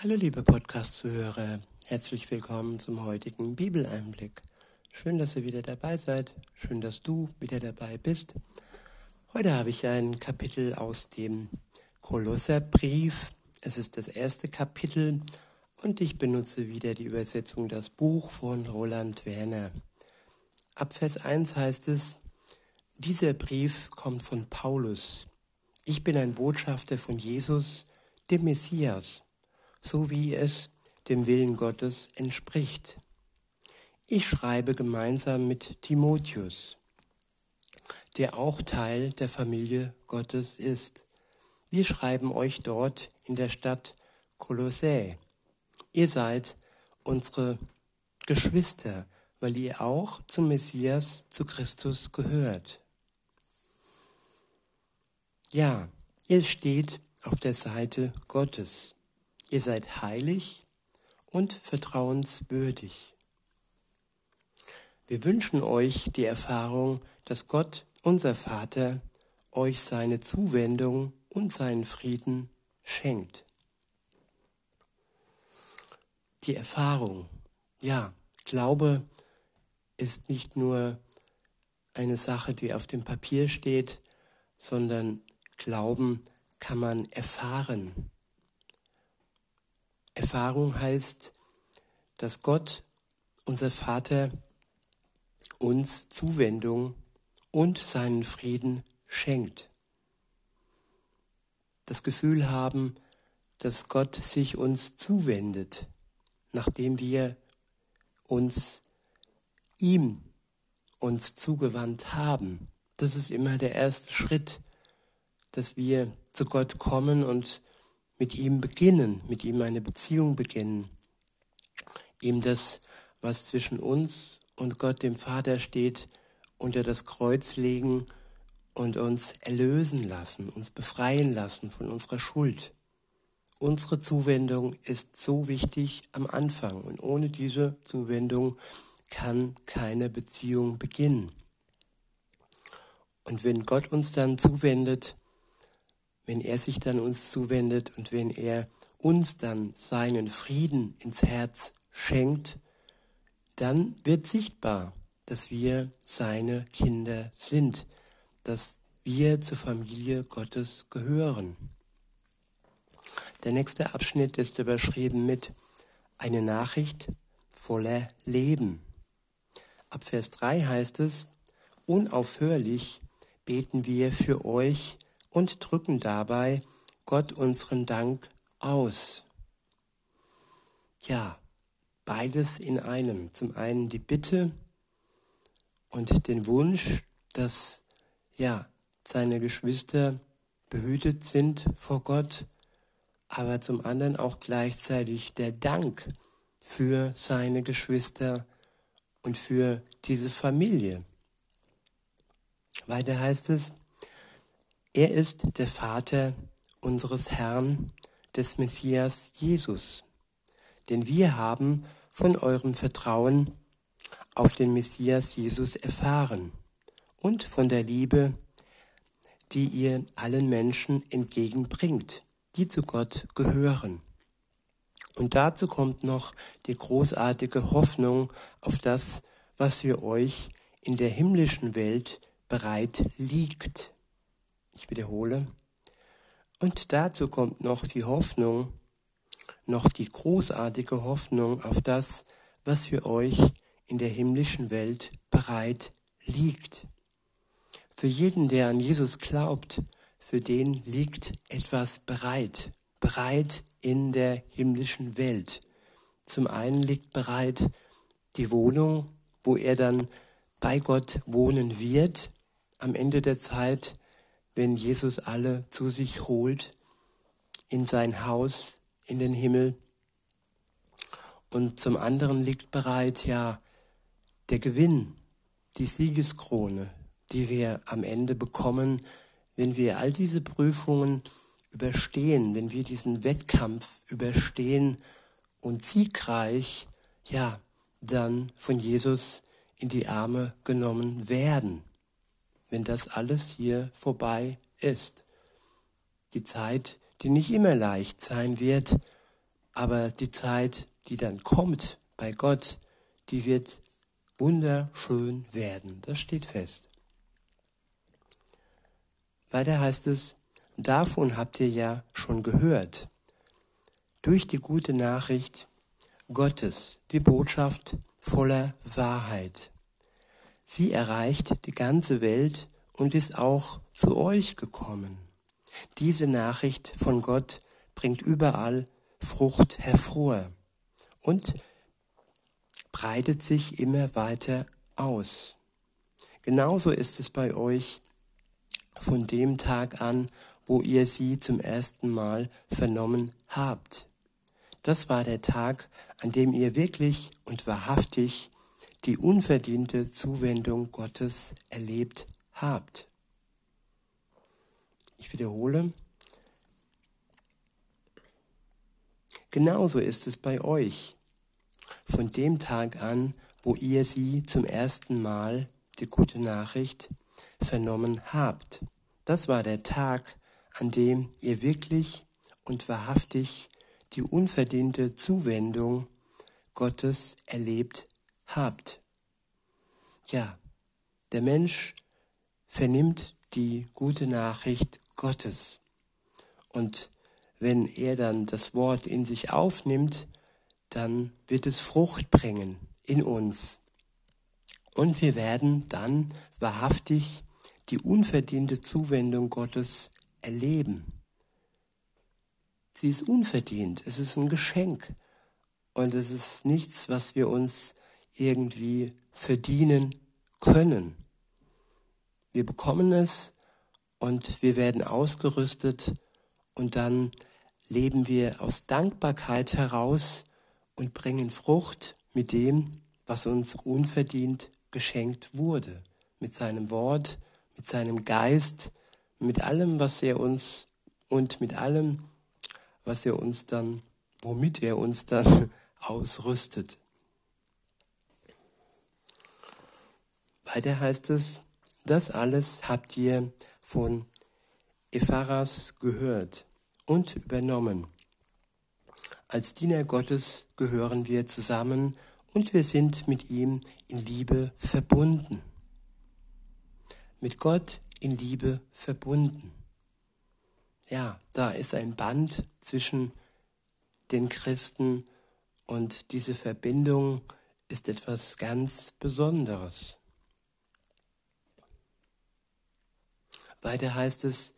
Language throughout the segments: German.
Hallo liebe Podcast-Zuhörer, herzlich willkommen zum heutigen Bibeleinblick. Schön, dass ihr wieder dabei seid, schön, dass du wieder dabei bist. Heute habe ich ein Kapitel aus dem Kolosserbrief. Es ist das erste Kapitel und ich benutze wieder die Übersetzung Das Buch von Roland Werner. Ab Vers 1 heißt es, dieser Brief kommt von Paulus. Ich bin ein Botschafter von Jesus, dem Messias so wie es dem Willen Gottes entspricht. Ich schreibe gemeinsam mit Timotheus, der auch Teil der Familie Gottes ist. Wir schreiben euch dort in der Stadt Kolossä. Ihr seid unsere Geschwister, weil ihr auch zum Messias, zu Christus gehört. Ja, ihr steht auf der Seite Gottes. Ihr seid heilig und vertrauenswürdig. Wir wünschen euch die Erfahrung, dass Gott, unser Vater, euch seine Zuwendung und seinen Frieden schenkt. Die Erfahrung, ja, Glaube ist nicht nur eine Sache, die auf dem Papier steht, sondern Glauben kann man erfahren. Erfahrung heißt, dass Gott, unser Vater, uns Zuwendung und seinen Frieden schenkt. Das Gefühl haben, dass Gott sich uns zuwendet, nachdem wir uns ihm uns zugewandt haben. Das ist immer der erste Schritt, dass wir zu Gott kommen und mit ihm beginnen, mit ihm eine Beziehung beginnen, ihm das, was zwischen uns und Gott dem Vater steht, unter das Kreuz legen und uns erlösen lassen, uns befreien lassen von unserer Schuld. Unsere Zuwendung ist so wichtig am Anfang und ohne diese Zuwendung kann keine Beziehung beginnen. Und wenn Gott uns dann zuwendet, wenn er sich dann uns zuwendet und wenn er uns dann seinen Frieden ins Herz schenkt, dann wird sichtbar, dass wir seine Kinder sind, dass wir zur Familie Gottes gehören. Der nächste Abschnitt ist überschrieben mit eine Nachricht voller Leben. Ab Vers 3 heißt es, unaufhörlich beten wir für euch, und drücken dabei Gott unseren Dank aus. Ja, beides in einem. Zum einen die Bitte und den Wunsch, dass ja seine Geschwister behütet sind vor Gott, aber zum anderen auch gleichzeitig der Dank für seine Geschwister und für diese Familie. Weiter heißt es, er ist der Vater unseres Herrn, des Messias Jesus. Denn wir haben von eurem Vertrauen auf den Messias Jesus erfahren und von der Liebe, die ihr allen Menschen entgegenbringt, die zu Gott gehören. Und dazu kommt noch die großartige Hoffnung auf das, was für euch in der himmlischen Welt bereit liegt. Ich wiederhole. Und dazu kommt noch die Hoffnung, noch die großartige Hoffnung auf das, was für euch in der himmlischen Welt bereit liegt. Für jeden, der an Jesus glaubt, für den liegt etwas bereit, bereit in der himmlischen Welt. Zum einen liegt bereit die Wohnung, wo er dann bei Gott wohnen wird, am Ende der Zeit wenn Jesus alle zu sich holt, in sein Haus, in den Himmel. Und zum anderen liegt bereit, ja, der Gewinn, die Siegeskrone, die wir am Ende bekommen, wenn wir all diese Prüfungen überstehen, wenn wir diesen Wettkampf überstehen und siegreich, ja, dann von Jesus in die Arme genommen werden wenn das alles hier vorbei ist. Die Zeit, die nicht immer leicht sein wird, aber die Zeit, die dann kommt bei Gott, die wird wunderschön werden. Das steht fest. Weiter heißt es, davon habt ihr ja schon gehört. Durch die gute Nachricht Gottes, die Botschaft voller Wahrheit. Sie erreicht die ganze Welt und ist auch zu euch gekommen. Diese Nachricht von Gott bringt überall Frucht hervor und breitet sich immer weiter aus. Genauso ist es bei euch von dem Tag an, wo ihr sie zum ersten Mal vernommen habt. Das war der Tag, an dem ihr wirklich und wahrhaftig die unverdiente Zuwendung Gottes erlebt habt. Ich wiederhole, genauso ist es bei euch. Von dem Tag an, wo ihr sie zum ersten Mal, die gute Nachricht, vernommen habt. Das war der Tag, an dem ihr wirklich und wahrhaftig die unverdiente Zuwendung Gottes erlebt habt. Ja, der Mensch vernimmt die gute Nachricht Gottes. Und wenn er dann das Wort in sich aufnimmt, dann wird es Frucht bringen in uns. Und wir werden dann wahrhaftig die unverdiente Zuwendung Gottes erleben. Sie ist unverdient, es ist ein Geschenk und es ist nichts, was wir uns irgendwie verdienen können. Wir bekommen es und wir werden ausgerüstet und dann leben wir aus Dankbarkeit heraus und bringen Frucht mit dem, was uns unverdient geschenkt wurde, mit seinem Wort, mit seinem Geist, mit allem, was er uns und mit allem, was er uns dann, womit er uns dann ausrüstet. Weiter heißt es, das alles habt ihr von Epharas gehört und übernommen. Als Diener Gottes gehören wir zusammen und wir sind mit ihm in Liebe verbunden. Mit Gott in Liebe verbunden. Ja, da ist ein Band zwischen den Christen und diese Verbindung ist etwas ganz Besonderes. Weiter heißt es,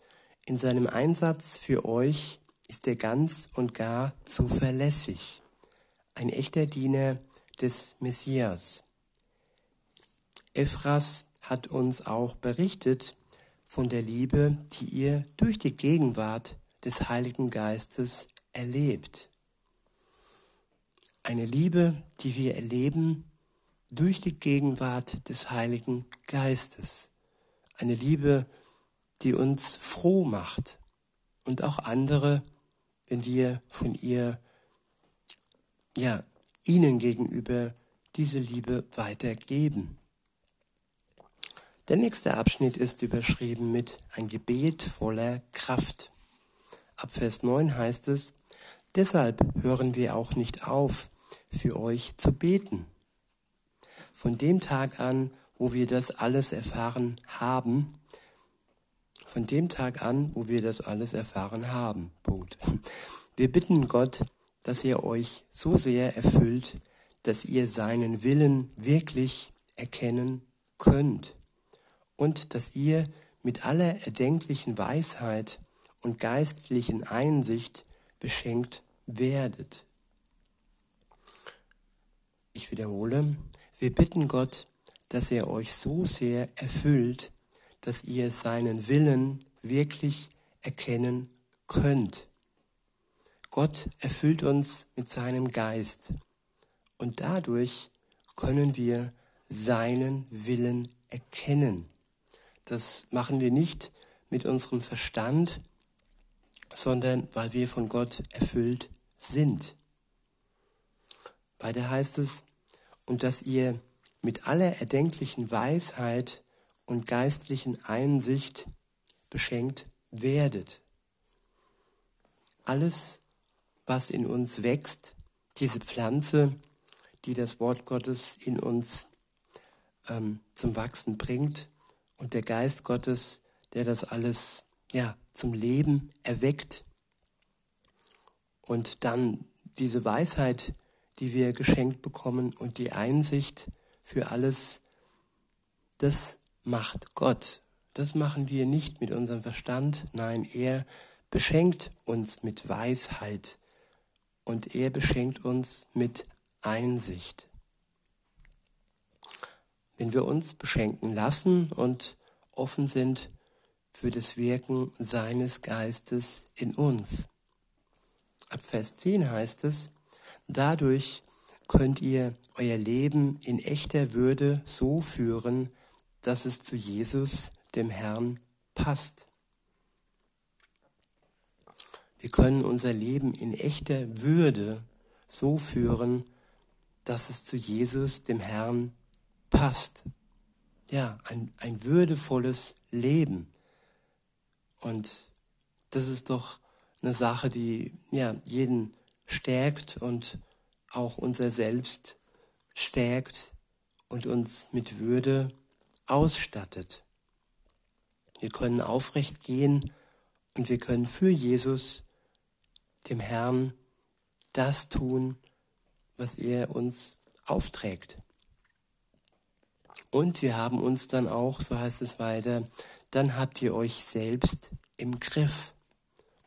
in seinem Einsatz für euch ist er ganz und gar zuverlässig, ein echter Diener des Messias. Ephras hat uns auch berichtet von der Liebe, die ihr durch die Gegenwart des Heiligen Geistes erlebt. Eine Liebe, die wir erleben durch die Gegenwart des Heiligen Geistes. Eine Liebe, die uns froh macht und auch andere, wenn wir von ihr, ja, ihnen gegenüber diese Liebe weitergeben. Der nächste Abschnitt ist überschrieben mit ein Gebet voller Kraft. Ab Vers 9 heißt es, deshalb hören wir auch nicht auf, für euch zu beten. Von dem Tag an, wo wir das alles erfahren haben, von dem Tag an, wo wir das alles erfahren haben. Punkt. Wir bitten Gott, dass er euch so sehr erfüllt, dass ihr seinen Willen wirklich erkennen könnt und dass ihr mit aller erdenklichen Weisheit und geistlichen Einsicht beschenkt werdet. Ich wiederhole, wir bitten Gott, dass er euch so sehr erfüllt, dass ihr seinen Willen wirklich erkennen könnt. Gott erfüllt uns mit seinem Geist und dadurch können wir seinen Willen erkennen. Das machen wir nicht mit unserem Verstand, sondern weil wir von Gott erfüllt sind. Weiter heißt es, und dass ihr mit aller erdenklichen Weisheit und geistlichen Einsicht beschenkt werdet. Alles, was in uns wächst, diese Pflanze, die das Wort Gottes in uns ähm, zum Wachsen bringt und der Geist Gottes, der das alles ja zum Leben erweckt und dann diese Weisheit, die wir geschenkt bekommen und die Einsicht für alles, das macht Gott. Das machen wir nicht mit unserem Verstand, nein, er beschenkt uns mit Weisheit und er beschenkt uns mit Einsicht. Wenn wir uns beschenken lassen und offen sind für das Wirken seines Geistes in uns. Ab Vers 10 heißt es, dadurch könnt ihr euer Leben in echter Würde so führen, dass es zu Jesus, dem Herrn, passt. Wir können unser Leben in echter Würde so führen, dass es zu Jesus, dem Herrn, passt. Ja, ein, ein würdevolles Leben. Und das ist doch eine Sache, die ja jeden stärkt und auch unser Selbst stärkt und uns mit Würde ausstattet. Wir können aufrecht gehen und wir können für Jesus, dem Herrn, das tun, was er uns aufträgt. Und wir haben uns dann auch, so heißt es weiter, dann habt ihr euch selbst im Griff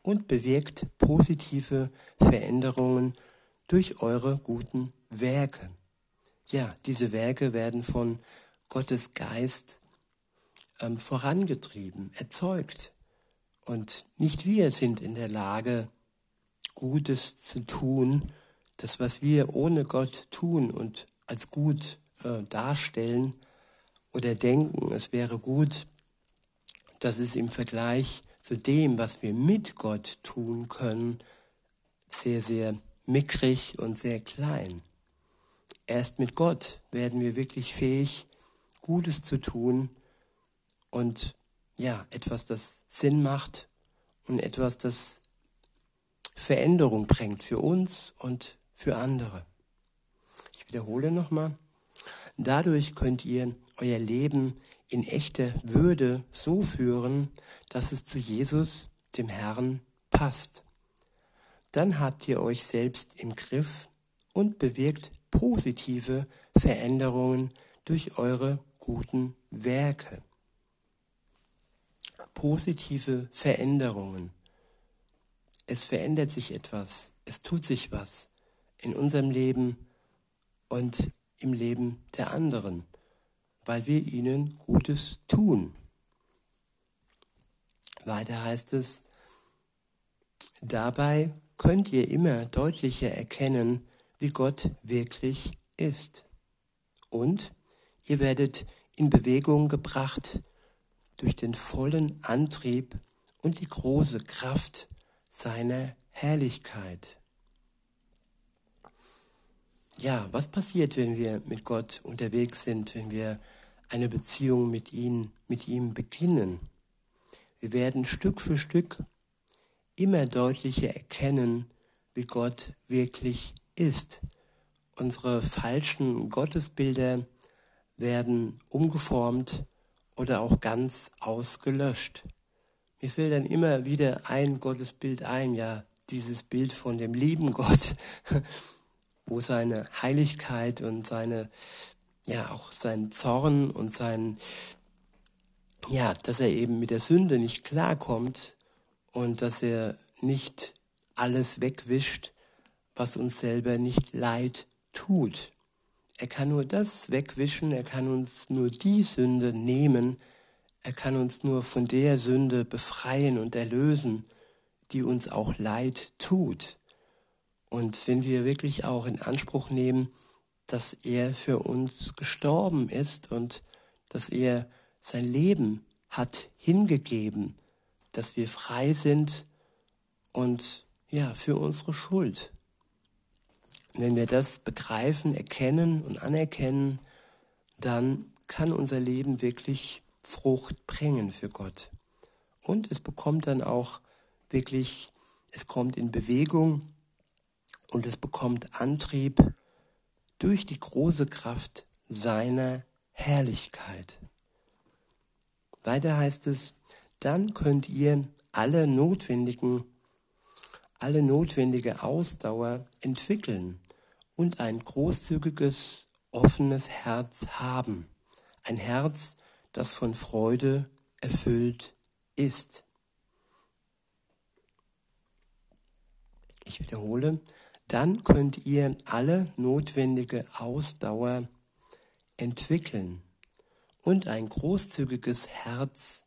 und bewirkt positive Veränderungen durch eure guten Werke. Ja, diese Werke werden von Gottes Geist ähm, vorangetrieben, erzeugt. Und nicht wir sind in der Lage, Gutes zu tun, das, was wir ohne Gott tun und als gut äh, darstellen oder denken, es wäre gut, das ist im Vergleich zu dem, was wir mit Gott tun können, sehr, sehr mickrig und sehr klein. Erst mit Gott werden wir wirklich fähig, Gutes zu tun und ja, etwas, das Sinn macht und etwas, das Veränderung bringt für uns und für andere. Ich wiederhole nochmal. Dadurch könnt ihr euer Leben in echter Würde so führen, dass es zu Jesus, dem Herrn, passt. Dann habt ihr euch selbst im Griff und bewirkt positive Veränderungen durch eure guten Werke. Positive Veränderungen. Es verändert sich etwas, es tut sich was in unserem Leben und im Leben der anderen weil wir ihnen Gutes tun. Weiter heißt es, dabei könnt ihr immer deutlicher erkennen, wie Gott wirklich ist. Und ihr werdet in Bewegung gebracht durch den vollen Antrieb und die große Kraft seiner Herrlichkeit. Ja, was passiert, wenn wir mit Gott unterwegs sind, wenn wir eine Beziehung mit ihm, mit ihm beginnen. Wir werden Stück für Stück immer deutlicher erkennen, wie Gott wirklich ist. Unsere falschen Gottesbilder werden umgeformt oder auch ganz ausgelöscht. Mir fällt dann immer wieder ein Gottesbild ein, ja, dieses Bild von dem lieben Gott, wo seine Heiligkeit und seine ja auch sein Zorn und sein, ja, dass er eben mit der Sünde nicht klarkommt und dass er nicht alles wegwischt, was uns selber nicht leid tut. Er kann nur das wegwischen, er kann uns nur die Sünde nehmen, er kann uns nur von der Sünde befreien und erlösen, die uns auch leid tut. Und wenn wir wirklich auch in Anspruch nehmen, dass er für uns gestorben ist und dass er sein Leben hat hingegeben, dass wir frei sind und ja, für unsere Schuld. Wenn wir das begreifen, erkennen und anerkennen, dann kann unser Leben wirklich Frucht bringen für Gott. Und es bekommt dann auch wirklich, es kommt in Bewegung und es bekommt Antrieb durch die große Kraft seiner Herrlichkeit. Weiter heißt es, dann könnt ihr alle notwendigen, alle notwendige Ausdauer entwickeln und ein großzügiges, offenes Herz haben. Ein Herz, das von Freude erfüllt ist. Ich wiederhole, dann könnt ihr alle notwendige Ausdauer entwickeln und ein großzügiges Herz,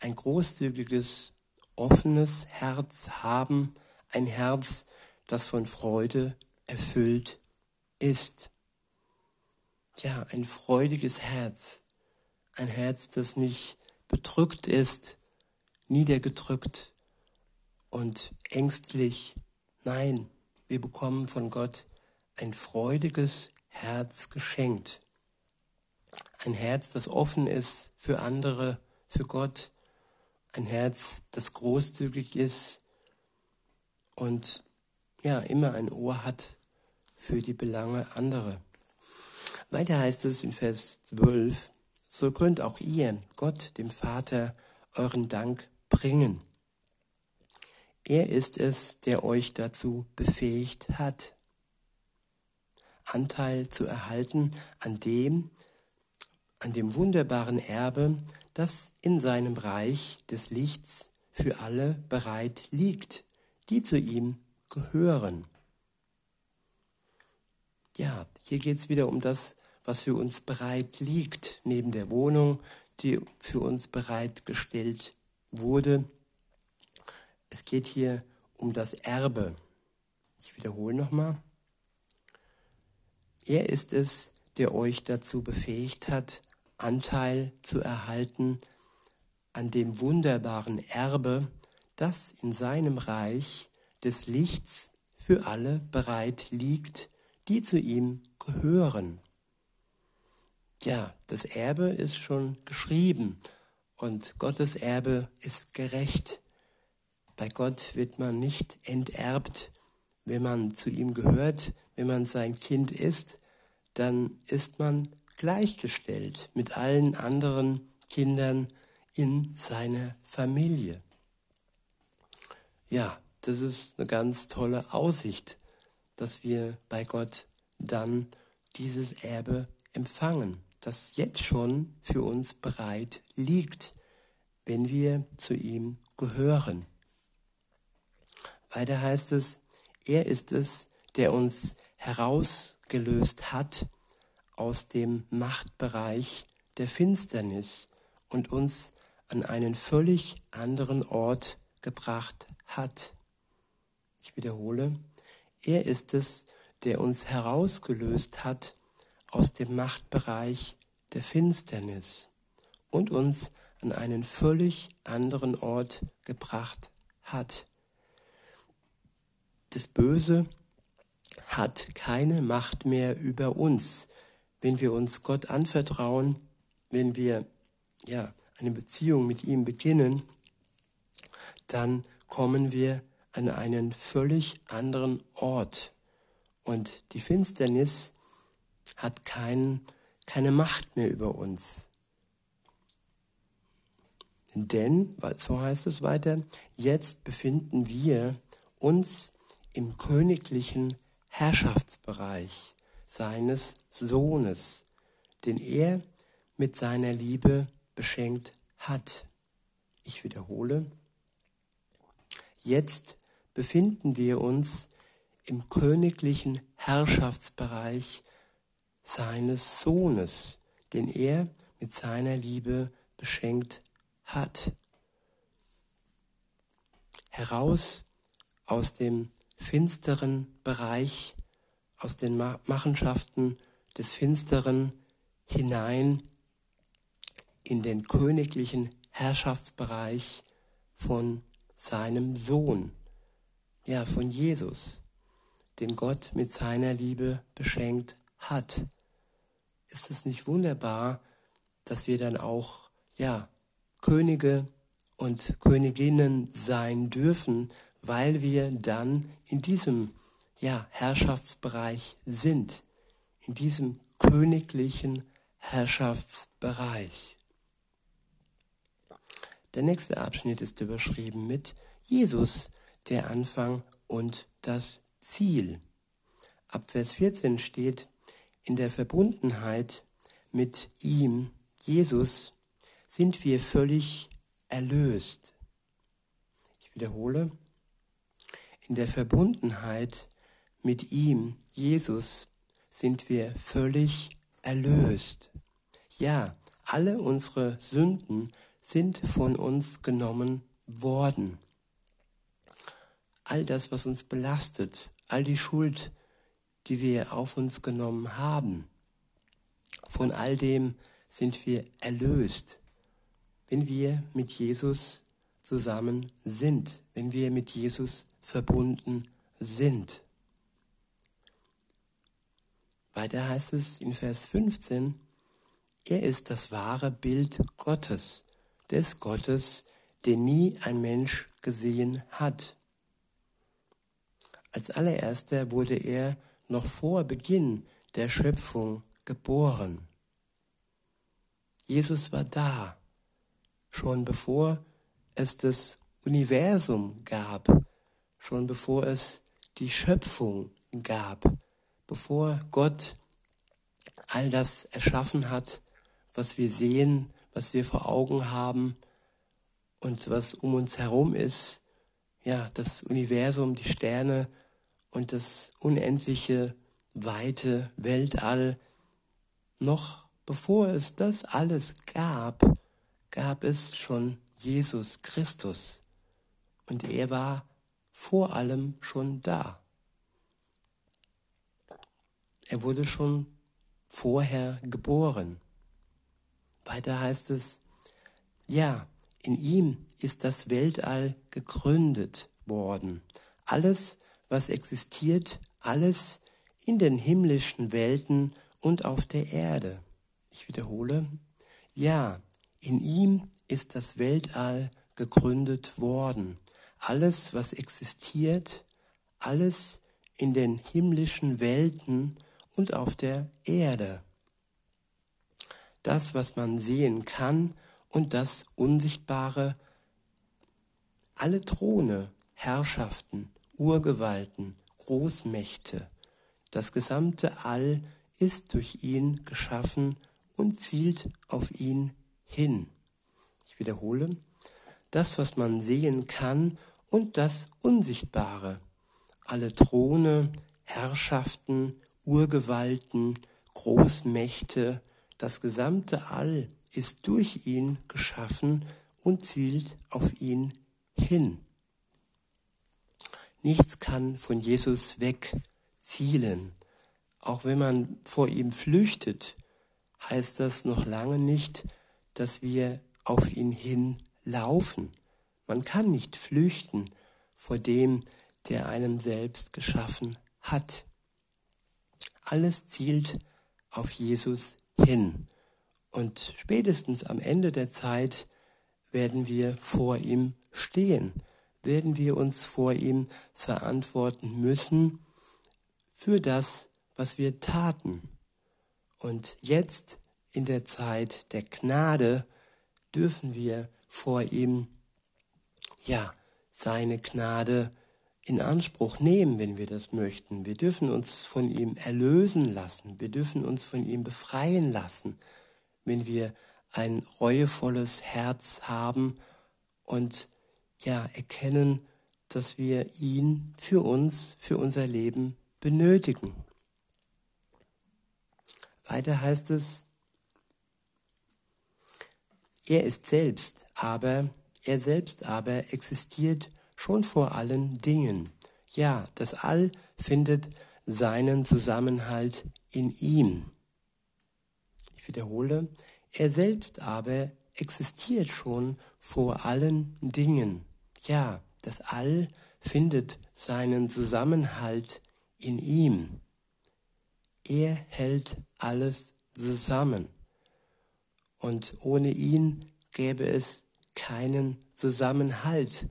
ein großzügiges, offenes Herz haben, ein Herz, das von Freude erfüllt ist. Ja, ein freudiges Herz, ein Herz, das nicht bedrückt ist, niedergedrückt und ängstlich. Nein, wir bekommen von Gott ein freudiges Herz geschenkt. Ein Herz, das offen ist für andere, für Gott. Ein Herz, das großzügig ist und ja, immer ein Ohr hat für die Belange anderer. Weiter heißt es in Vers 12, so könnt auch ihr Gott, dem Vater, euren Dank bringen. Er ist es, der euch dazu befähigt hat, Anteil zu erhalten an dem, an dem wunderbaren Erbe, das in seinem Reich des Lichts für alle bereit liegt, die zu ihm gehören. Ja, hier geht es wieder um das, was für uns bereit liegt, neben der Wohnung, die für uns bereitgestellt wurde es geht hier um das Erbe. Ich wiederhole nochmal. Er ist es, der euch dazu befähigt hat, Anteil zu erhalten an dem wunderbaren Erbe, das in seinem Reich des Lichts für alle bereit liegt, die zu ihm gehören. Ja, das Erbe ist schon geschrieben und Gottes Erbe ist gerecht. Bei Gott wird man nicht enterbt. Wenn man zu ihm gehört, wenn man sein Kind ist, dann ist man gleichgestellt mit allen anderen Kindern in seiner Familie. Ja, das ist eine ganz tolle Aussicht, dass wir bei Gott dann dieses Erbe empfangen, das jetzt schon für uns bereit liegt, wenn wir zu ihm gehören. Weiter heißt es, er ist es, der uns herausgelöst hat aus dem Machtbereich der Finsternis und uns an einen völlig anderen Ort gebracht hat. Ich wiederhole, er ist es, der uns herausgelöst hat aus dem Machtbereich der Finsternis und uns an einen völlig anderen Ort gebracht hat. Das Böse hat keine Macht mehr über uns, wenn wir uns Gott anvertrauen, wenn wir ja eine Beziehung mit ihm beginnen, dann kommen wir an einen völlig anderen Ort. Und die Finsternis hat kein, keine Macht mehr über uns. Denn, so heißt es weiter, jetzt befinden wir uns im königlichen Herrschaftsbereich seines Sohnes, den er mit seiner Liebe beschenkt hat. Ich wiederhole, jetzt befinden wir uns im königlichen Herrschaftsbereich seines Sohnes, den er mit seiner Liebe beschenkt hat. Heraus aus dem finsteren Bereich, aus den Machenschaften des Finsteren hinein in den königlichen Herrschaftsbereich von seinem Sohn, ja, von Jesus, den Gott mit seiner Liebe beschenkt hat. Ist es nicht wunderbar, dass wir dann auch, ja, Könige und Königinnen sein dürfen, weil wir dann in diesem ja, Herrschaftsbereich sind, in diesem königlichen Herrschaftsbereich. Der nächste Abschnitt ist überschrieben mit Jesus, der Anfang und das Ziel. Ab Vers 14 steht, in der Verbundenheit mit ihm, Jesus, sind wir völlig erlöst. Ich wiederhole, in der Verbundenheit mit ihm, Jesus, sind wir völlig erlöst. Ja, alle unsere Sünden sind von uns genommen worden. All das, was uns belastet, all die Schuld, die wir auf uns genommen haben, von all dem sind wir erlöst, wenn wir mit Jesus zusammen sind, wenn wir mit Jesus verbunden sind. Weiter heißt es in Vers 15, er ist das wahre Bild Gottes, des Gottes, den nie ein Mensch gesehen hat. Als allererster wurde er noch vor Beginn der Schöpfung geboren. Jesus war da, schon bevor es das Universum gab, schon bevor es die Schöpfung gab, bevor Gott all das erschaffen hat, was wir sehen, was wir vor Augen haben und was um uns herum ist, ja, das Universum, die Sterne und das unendliche, weite Weltall, noch bevor es das alles gab, gab es schon Jesus Christus. Und er war vor allem schon da. Er wurde schon vorher geboren. Weiter heißt es, ja, in ihm ist das Weltall gegründet worden. Alles, was existiert, alles in den himmlischen Welten und auf der Erde. Ich wiederhole, ja, in ihm ist das Weltall gegründet worden. Alles, was existiert, alles in den himmlischen Welten und auf der Erde. Das, was man sehen kann und das Unsichtbare, alle Throne, Herrschaften, Urgewalten, Großmächte, das gesamte All ist durch ihn geschaffen und zielt auf ihn hin. Ich wiederhole, das, was man sehen kann und das Unsichtbare, alle Throne, Herrschaften, Urgewalten, Großmächte, das gesamte All ist durch ihn geschaffen und zielt auf ihn hin. Nichts kann von Jesus weg zielen. Auch wenn man vor ihm flüchtet, heißt das noch lange nicht, dass wir auf ihn hin laufen. Man kann nicht flüchten vor dem, der einem selbst geschaffen hat. Alles zielt auf Jesus hin. Und spätestens am Ende der Zeit werden wir vor ihm stehen, werden wir uns vor ihm verantworten müssen für das, was wir taten. Und jetzt in der Zeit der Gnade dürfen wir vor ihm, ja, seine Gnade in Anspruch nehmen, wenn wir das möchten. Wir dürfen uns von ihm erlösen lassen. Wir dürfen uns von ihm befreien lassen, wenn wir ein reuevolles Herz haben und ja, erkennen, dass wir ihn für uns, für unser Leben benötigen. Weiter heißt es, er ist selbst, aber er selbst aber existiert schon vor allen Dingen. Ja, das All findet seinen Zusammenhalt in ihm. Ich wiederhole, er selbst aber existiert schon vor allen Dingen. Ja, das All findet seinen Zusammenhalt in ihm. Er hält alles zusammen und ohne ihn gäbe es keinen Zusammenhalt,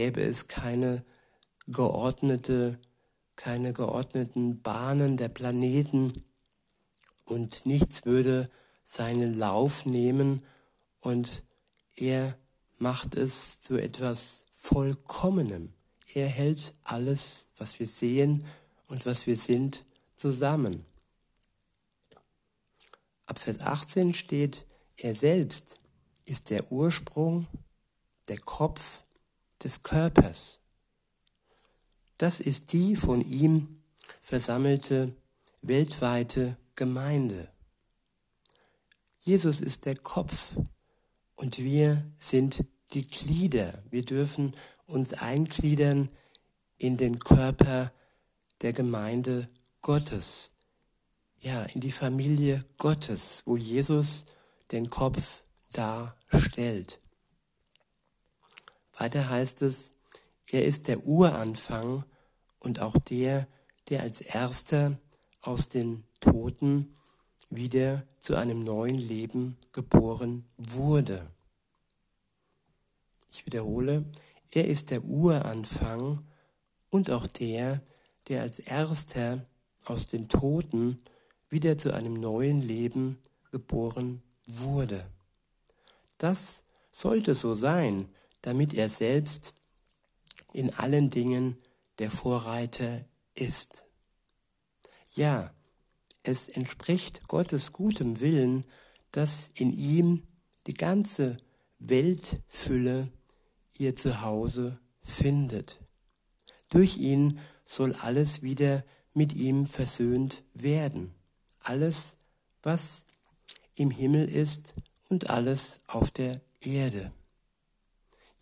gäbe es keine geordnete, keine geordneten Bahnen der Planeten und nichts würde seinen Lauf nehmen und er macht es zu etwas Vollkommenem. Er hält alles, was wir sehen und was wir sind, zusammen. Ab Vers 18 steht, er selbst ist der Ursprung, der Kopf des Körpers. Das ist die von ihm versammelte weltweite Gemeinde. Jesus ist der Kopf und wir sind die Glieder. Wir dürfen uns eingliedern in den Körper der Gemeinde Gottes. Ja, in die Familie Gottes, wo Jesus den Kopf darstellt. Weiter heißt es, er ist der Uranfang und auch der, der als erster aus den Toten wieder zu einem neuen Leben geboren wurde. Ich wiederhole, er ist der Uranfang und auch der, der als erster aus den Toten wieder zu einem neuen Leben geboren wurde. Das sollte so sein, damit er selbst in allen Dingen der Vorreiter ist. Ja, es entspricht Gottes gutem Willen, dass in ihm die ganze Weltfülle ihr Zuhause findet. Durch ihn soll alles wieder mit ihm versöhnt werden. Alles, was im Himmel ist und alles auf der Erde.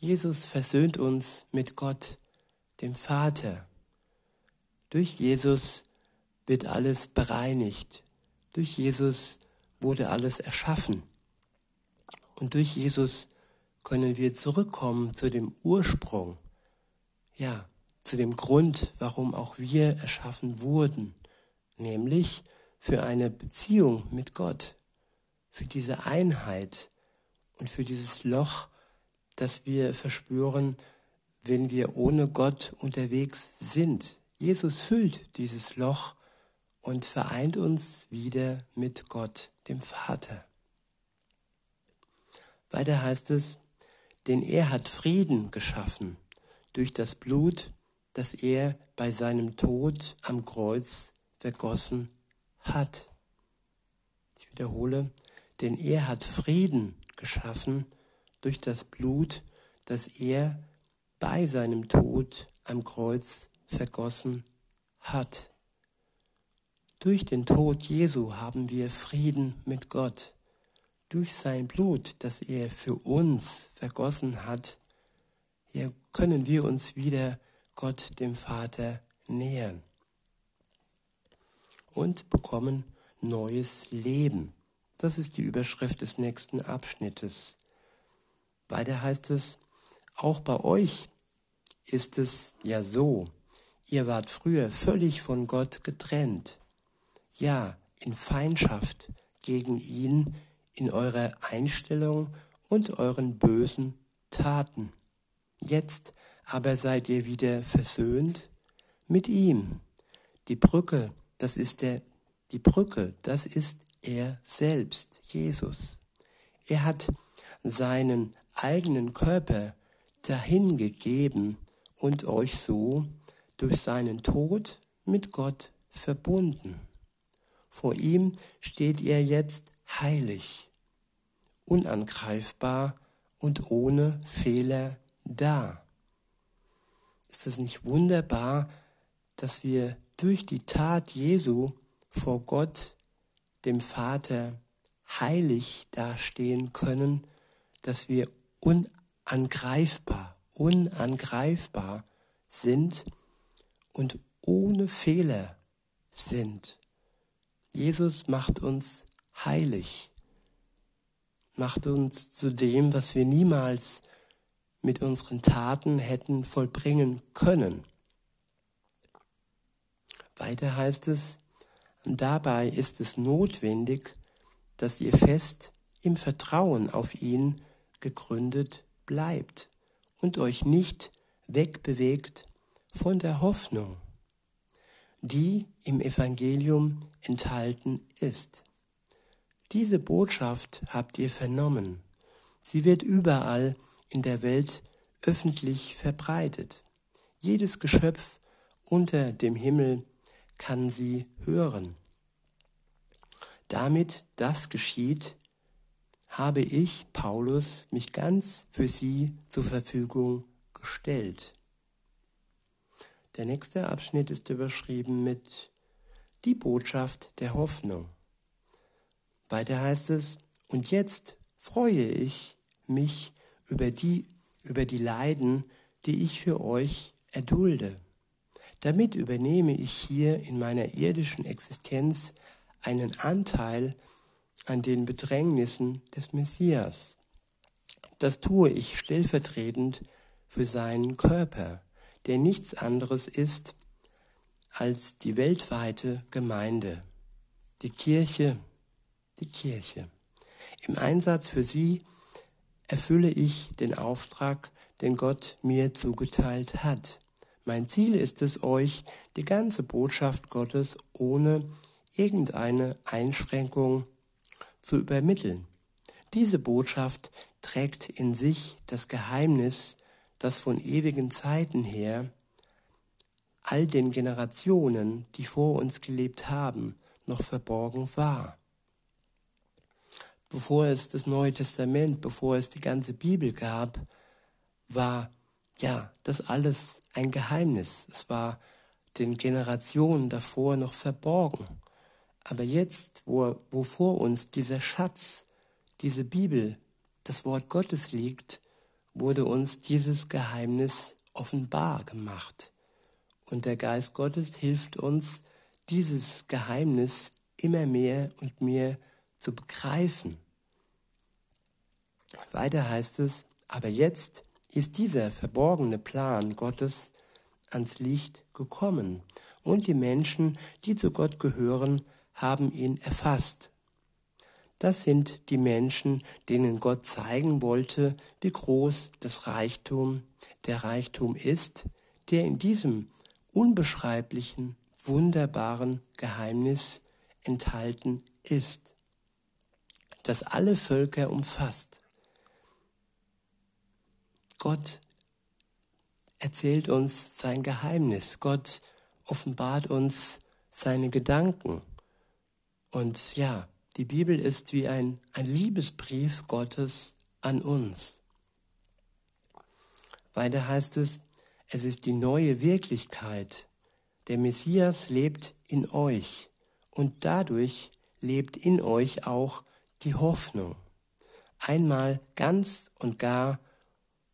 Jesus versöhnt uns mit Gott, dem Vater. Durch Jesus wird alles bereinigt. Durch Jesus wurde alles erschaffen. Und durch Jesus können wir zurückkommen zu dem Ursprung, ja, zu dem Grund, warum auch wir erschaffen wurden, nämlich für eine Beziehung mit Gott, für diese Einheit und für dieses Loch, das wir verspüren, wenn wir ohne Gott unterwegs sind. Jesus füllt dieses Loch und vereint uns wieder mit Gott, dem Vater. Weiter heißt es, denn er hat Frieden geschaffen durch das Blut, das er bei seinem Tod am Kreuz vergossen hat. Ich wiederhole, denn er hat Frieden geschaffen durch das Blut, das er bei seinem Tod am Kreuz vergossen hat. Durch den Tod Jesu haben wir Frieden mit Gott. Durch sein Blut, das er für uns vergossen hat, können wir uns wieder Gott, dem Vater, nähern und bekommen neues Leben. Das ist die Überschrift des nächsten Abschnittes. Weiter heißt es, auch bei euch ist es ja so, ihr wart früher völlig von Gott getrennt ja, in Feindschaft gegen ihn in eurer Einstellung und euren bösen Taten. Jetzt aber seid ihr wieder versöhnt mit ihm. Die Brücke, das ist der, die Brücke, das ist er selbst, Jesus. Er hat seinen eigenen Körper dahingegeben und euch so durch seinen Tod mit Gott verbunden. Vor ihm steht ihr jetzt heilig, unangreifbar und ohne Fehler da. Ist es nicht wunderbar, dass wir durch die Tat Jesu vor Gott, dem Vater, heilig dastehen können, dass wir unangreifbar, unangreifbar sind und ohne Fehler sind. Jesus macht uns heilig, macht uns zu dem, was wir niemals mit unseren Taten hätten vollbringen können. Weiter heißt es, dabei ist es notwendig, dass ihr fest im Vertrauen auf ihn gegründet bleibt und euch nicht wegbewegt von der Hoffnung. die im Evangelium enthalten ist. Diese Botschaft habt ihr vernommen. Sie wird überall in der Welt öffentlich verbreitet. Jedes Geschöpf unter dem Himmel kann sie hören. Damit das geschieht, habe ich, Paulus, mich ganz für sie zur Verfügung gestellt. Der nächste Abschnitt ist überschrieben mit die Botschaft der Hoffnung. Weiter heißt es, und jetzt freue ich mich über die, über die Leiden, die ich für euch erdulde. Damit übernehme ich hier in meiner irdischen Existenz einen Anteil an den Bedrängnissen des Messias. Das tue ich stellvertretend für seinen Körper, der nichts anderes ist als die weltweite Gemeinde, die Kirche, die Kirche. Im Einsatz für sie erfülle ich den Auftrag, den Gott mir zugeteilt hat. Mein Ziel ist es, euch die ganze Botschaft Gottes ohne irgendeine Einschränkung zu übermitteln. Diese Botschaft trägt in sich das Geheimnis, das von ewigen Zeiten her all den Generationen, die vor uns gelebt haben, noch verborgen war. Bevor es das Neue Testament, bevor es die ganze Bibel gab, war ja das alles ein Geheimnis. Es war den Generationen davor noch verborgen. Aber jetzt, wo, wo vor uns dieser Schatz, diese Bibel, das Wort Gottes liegt, wurde uns dieses Geheimnis offenbar gemacht. Und der Geist Gottes hilft uns, dieses Geheimnis immer mehr und mehr zu begreifen. Weiter heißt es, aber jetzt ist dieser verborgene Plan Gottes ans Licht gekommen und die Menschen, die zu Gott gehören, haben ihn erfasst. Das sind die Menschen, denen Gott zeigen wollte, wie groß das Reichtum, der Reichtum ist, der in diesem unbeschreiblichen, wunderbaren Geheimnis enthalten ist, das alle Völker umfasst. Gott erzählt uns sein Geheimnis. Gott offenbart uns seine Gedanken. Und ja, die Bibel ist wie ein, ein Liebesbrief Gottes an uns. Weiter heißt es, es ist die neue Wirklichkeit. Der Messias lebt in euch und dadurch lebt in euch auch die Hoffnung. Einmal ganz und gar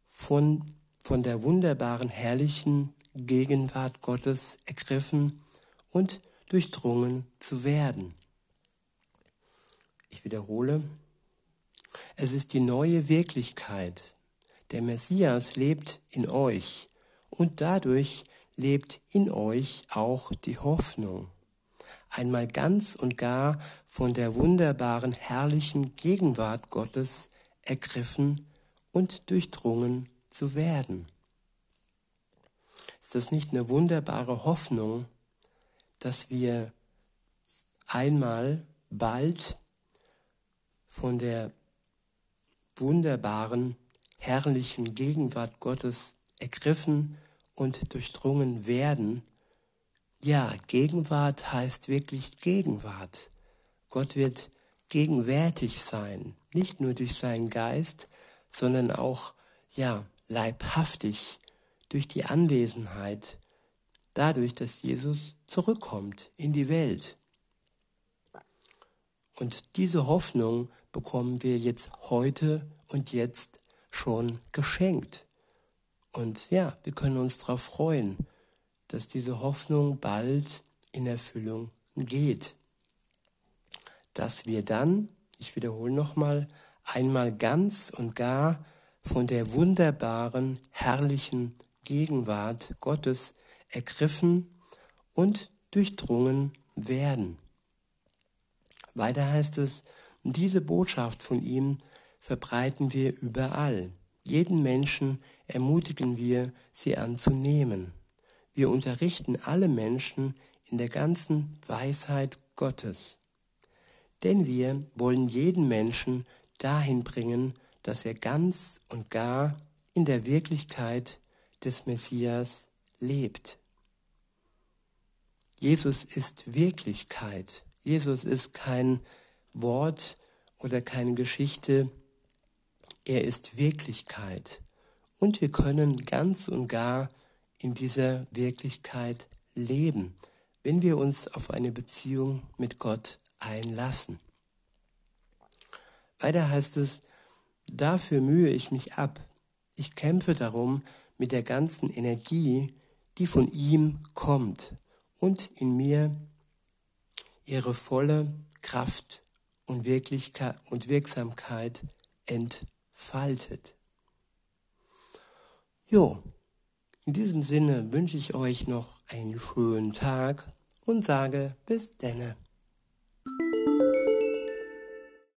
von, von der wunderbaren, herrlichen Gegenwart Gottes ergriffen und durchdrungen zu werden. Wiederhole, es ist die neue Wirklichkeit. Der Messias lebt in euch und dadurch lebt in euch auch die Hoffnung. Einmal ganz und gar von der wunderbaren, herrlichen Gegenwart Gottes ergriffen und durchdrungen zu werden. Ist das nicht eine wunderbare Hoffnung, dass wir einmal bald von der wunderbaren, herrlichen Gegenwart Gottes ergriffen und durchdrungen werden? Ja, Gegenwart heißt wirklich Gegenwart. Gott wird gegenwärtig sein, nicht nur durch seinen Geist, sondern auch, ja, leibhaftig durch die Anwesenheit, dadurch, dass Jesus zurückkommt in die Welt. Und diese Hoffnung bekommen wir jetzt heute und jetzt schon geschenkt. Und ja, wir können uns darauf freuen, dass diese Hoffnung bald in Erfüllung geht. Dass wir dann, ich wiederhole nochmal, einmal ganz und gar von der wunderbaren, herrlichen Gegenwart Gottes ergriffen und durchdrungen werden. Weiter heißt es, diese Botschaft von ihm verbreiten wir überall. Jeden Menschen ermutigen wir, sie anzunehmen. Wir unterrichten alle Menschen in der ganzen Weisheit Gottes. Denn wir wollen jeden Menschen dahin bringen, dass er ganz und gar in der Wirklichkeit des Messias lebt. Jesus ist Wirklichkeit. Jesus ist kein Wort oder keine Geschichte. Er ist Wirklichkeit. Und wir können ganz und gar in dieser Wirklichkeit leben, wenn wir uns auf eine Beziehung mit Gott einlassen. Weiter heißt es, dafür mühe ich mich ab. Ich kämpfe darum mit der ganzen Energie, die von ihm kommt und in mir ihre volle Kraft und, Wirklichkeit und Wirksamkeit entfaltet. Jo, in diesem Sinne wünsche ich euch noch einen schönen Tag und sage bis denne.